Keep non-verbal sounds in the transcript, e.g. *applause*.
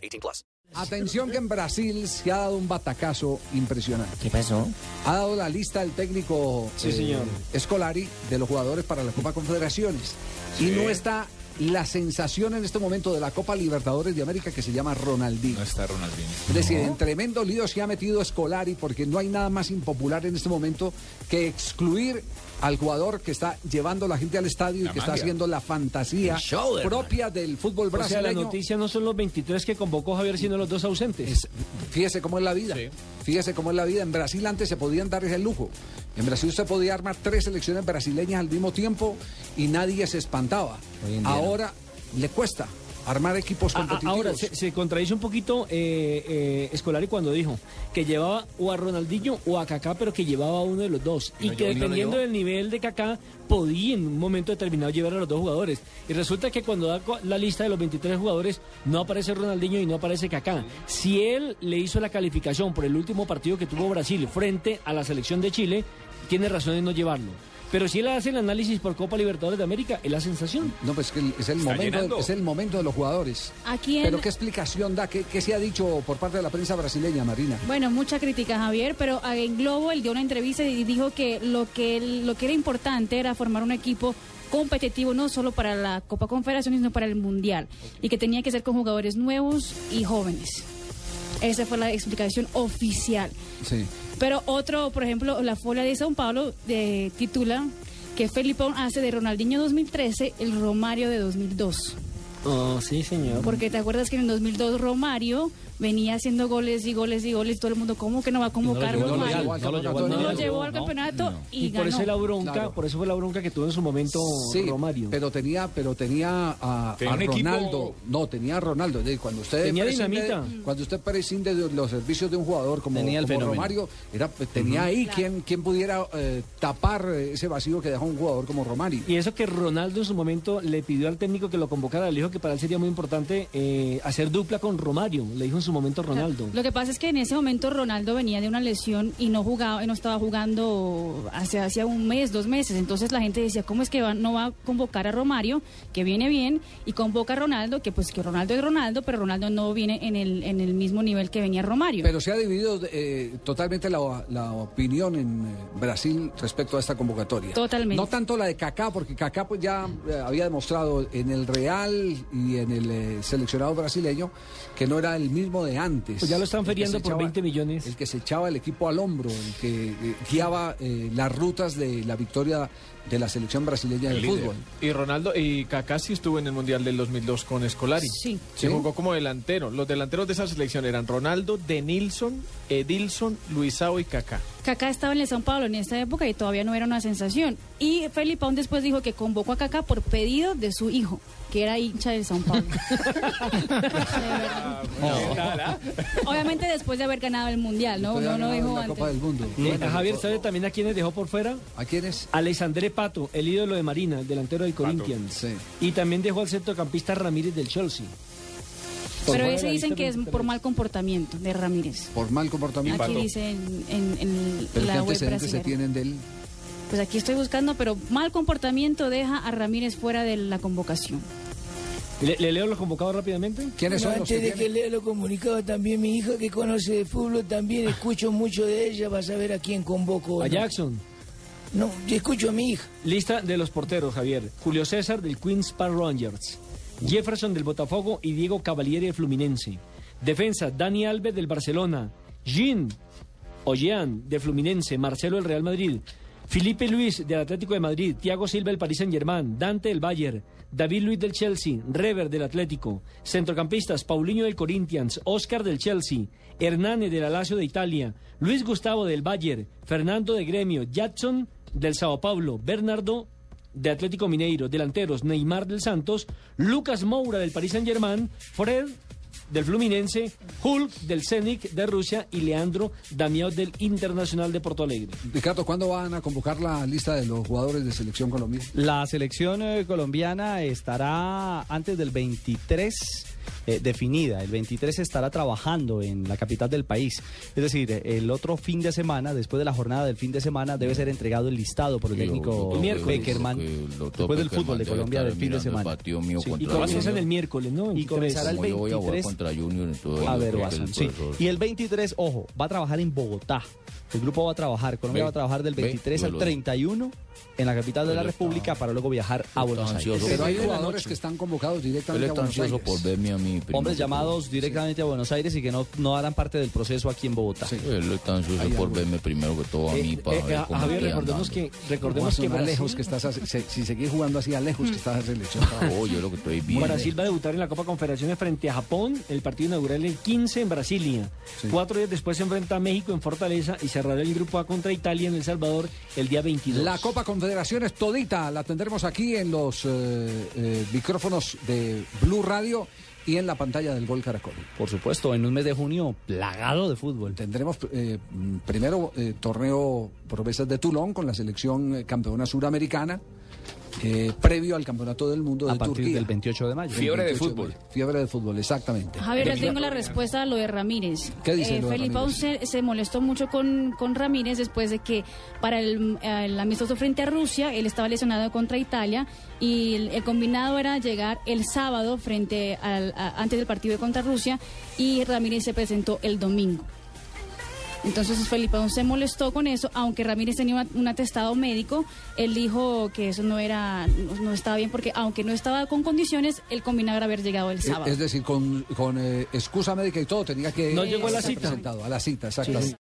18 plus. Atención que en Brasil se ha dado un batacazo impresionante. ¿Qué pasó? Ha dado la lista el técnico Sí, señor. Escolari de los jugadores para la Copa Confederaciones. Y no está la sensación en este momento de la Copa Libertadores de América que se llama Ronaldinho. No está Ronaldinho. Es decir, en tremendo lío se ha metido Escolari porque no hay nada más impopular en este momento que excluir al jugador que está llevando la gente al estadio y que está haciendo la fantasía show, propia del fútbol O sea, brasileño. la noticia no son los 23 que convocó Javier, sino los dos ausentes. Es- fíjese cómo es la vida. Sí. Fíjese cómo es la vida. En Brasil antes se podían dar ese lujo. En Brasil se podía armar tres selecciones brasileñas al mismo tiempo y nadie se espantaba. No. Ahora le cuesta armar equipos A- a- competitivos. Ahora, se, se contradice un poquito eh, eh, Escolari cuando dijo que llevaba o a Ronaldinho o a Kaká, pero que llevaba a uno de los dos. ¿Y Y, no que no dependiendo del nivel de Kaká, podía en un momento determinado llevar a los dos jugadores. Y resulta que cuando da la lista de los 23 jugadores, no aparece Ronaldinho y no aparece Kaká. Si él le hizo la calificación por el último partido que tuvo Brasil frente a la selección de Chile, tiene razón en no llevarlo. Pero si él hace el análisis por Copa Libertadores de América, es la sensación. No, pues que es el, Está momento, llenando. es el momento de los jugadores. Aquí en- Pero ¿qué explicación da? ¿Qué, qué se ha dicho por parte de la prensa brasileña, Marina? Bueno, mucha crítica, Javier, pero en Globo él dio una entrevista y dijo que lo que él- lo que era importante era formar un equipo competitivo no solo para la Copa Confederaciones, sino para el Mundial y que tenía que ser con jugadores nuevos y jóvenes. Esa fue la explicación oficial. Sí. Pero otro, por ejemplo, la Folia de São Paulo de, titula que Felipón hace de Ronaldinho 2013 el Romario de 2002. Oh, sí, señor. Porque te acuerdas que en el 2002 Romario venía haciendo goles y goles y goles. Todo el mundo, ¿cómo que no va a convocar Romario? no lo llevó al campeonato, No lo Mundial. llevó al no, campeonato y, Y por ganó. eso la bronca, Claro. por eso fue la bronca que tuvo en su momento Sí, Romario. pero tenía, pero tenía a, Tenía a un equipo- Ronaldo. No, tenía a Ronaldo. Cuando usted Tenía prescinde- dinamita. Cuando usted prescinde de los servicios de un jugador como, Tenía el como. Romario, era, tenía ahí quien, quien pudiera eh, tapar ese vacío que dejó un jugador como Romario. Y eso que Ronaldo en su momento le pidió al técnico que lo convocara, le dijo que para él sería muy importante eh, hacer dupla con Romario, le dijo en su momento Ronaldo. Lo que pasa es que en ese momento Ronaldo venía de una lesión y no jugaba, y no estaba jugando hace hacía un mes, dos meses. Entonces la gente decía, ¿cómo es que va- no va a convocar a Romario, que viene bien, y convoca a Ronaldo, que pues que Ronaldo es Ronaldo, pero Ronaldo no viene en el, en el mismo nivel que venía Romario. Pero se ha dividido eh, totalmente la, la opinión en eh, Brasil respecto a esta convocatoria. Totalmente. No tanto la de Kaká, porque Kaká pues ya eh, había demostrado en el Real y en el eh, seleccionado brasileño que no era el mismo de antes. Pues ya lo están se por 20 millones. El que se echaba el equipo al hombro, el que eh, guiaba eh, las rutas de la victoria de la selección brasileña de fútbol. Y Ronaldo y Kaká sí estuvo en el Mundial del 2002 con Escolari. Sí. Se ¿Sí? jugó como delantero. Los delanteros de esa selección eran Ronaldo, Denilson, Edilson, Luisao y Kaká. Kaká estaba en el São Paulo en esta época y todavía no era una sensación. Y Felipón después dijo que convocó a Kaká por pedido de su hijo, que era hincha del São Paulo. *laughs* *laughs* De verdad. Obviamente después de haber ganado el Mundial, ¿no? Todavía No, no dijo antes. Copa del Mundo. Eh, Bueno, Javier, ¿sabe también a quiénes dejó por fuera? ¿A quiénes? Alexandre Pato, el ídolo de Marina, el delantero del Corinthians. Sí. Y también dejó al centrocampista Ramírez del Chelsea. Por Pero ese dicen que es 23. por mal comportamiento de Ramírez. Por mal comportamiento. Aquí dice en, en- en Pero ¿qué la web antecedentes se tienen de él? Pues aquí estoy buscando, pero mal comportamiento deja a Ramírez fuera de la convocación. ¿Le, le leo los convocados rápidamente? ¿Quiénes Bueno, son los que antes de que lea lo comunicado, también mi hija que conoce de fútbol, también escucho mucho de ella, va a saber a quién convoco. A. Jackson. No, yo escucho a mi hija. Lista de los porteros, Javier. Julio César del Queens Park Rangers. Jefferson del Botafogo y Diego Cavalieri del Fluminense. Defensa, Dani Alves del Barcelona. Jean Ojean de Fluminense. Marcelo del Real Madrid. Felipe Luis del Atlético de Madrid. Thiago Silva del Paris Saint Germain. Dante del Bayern. David Luis del Chelsea. Rever del Atlético. Centrocampistas, Paulinho del Corinthians. Oscar del Chelsea. Hernane del Alacio de Italia. Luis Gustavo del Bayern. Fernando de Gremio. Jackson del Sao Paulo. Bernardo de Atlético Mineiro, delanteros Neymar del Santos, Lucas Moura del Paris Saint Germain, Fred del Fluminense, Hulk del Zenit de Rusia y Leandro Damiao del Internacional de Porto Alegre. Ricardo, ¿cuándo van a convocar la lista de los jugadores de selección colombiana? La selección eh, colombiana estará antes del 23 eh, definida. El 23 estará trabajando en la capital del país. Es decir, el otro fin de semana, después de la jornada del fin de semana, debe ser entregado el listado por el técnico Beckerman. Después del fútbol de Colombia del fin de semana. Sí, y comienza el miércoles, ¿no? Y comenzará el 23. A ver, sí. Y el 23, ojo, va a trabajar en Bogotá. El grupo va a trabajar, Colombia Ve, va a trabajar del ve, 23 al lo- 31 en la capital de la República para luego viajar a Buenos Aires. Pero hay jugadores que están convocados directamente a está Buenos ansioso Aires. por verme mí. Hombres llamados directamente a Buenos Aires y que no, no harán parte del proceso aquí en Bogotá. todo. Él está ansioso Hay por verme primero que todo a mí para Eh, ver eh, cómo Javier, recordemos que, recordemos que Brasil, lejos que estás, a- se- si seguís jugando así a lejos que estás a selección. *laughs* Oh, yo lo que estoy viendo. Brasil va a debutar en la Copa Confederaciones frente a Japón, el partido inaugural el 15 en Brasilia. Cuatro días después se enfrenta a México en Fortaleza y cerrará el grupo A contra Italia en El Salvador el día 22. La Copa Confederaciones todita la tendremos aquí en los eh, eh, micrófonos de Blue Radio y en la pantalla del Gol Caracol. Por supuesto, en un mes de junio plagado de fútbol. Tendremos eh, primero eh, torneo promesas de Toulon con la selección eh, campeona suramericana, eh, previo al campeonato del mundo de A partir Turquía. del 28 de mayo. El 28 Fiebre de fútbol, exactamente. Javier, ya tengo la respuesta a lo de Ramírez. ¿Qué dice de Felipe Ramírez? se, se molestó mucho con, con Ramírez después de que para el, el amistoso frente a Rusia, él estaba lesionado contra Italia y el, el combinado era llegar el sábado frente al, a- antes del partido contra Rusia y Ramírez se presentó el domingo. Entonces Felipe se molestó con eso, aunque Ramírez tenía una- un atestado médico, él dijo que eso no era, no, no estaba bien porque aunque no estaba con condiciones, el combinado era haber llegado el sábado. Es decir, con, con eh, excusa médica y todo, tenía que No llegó a la cita. presentado, a la cita, exactamente.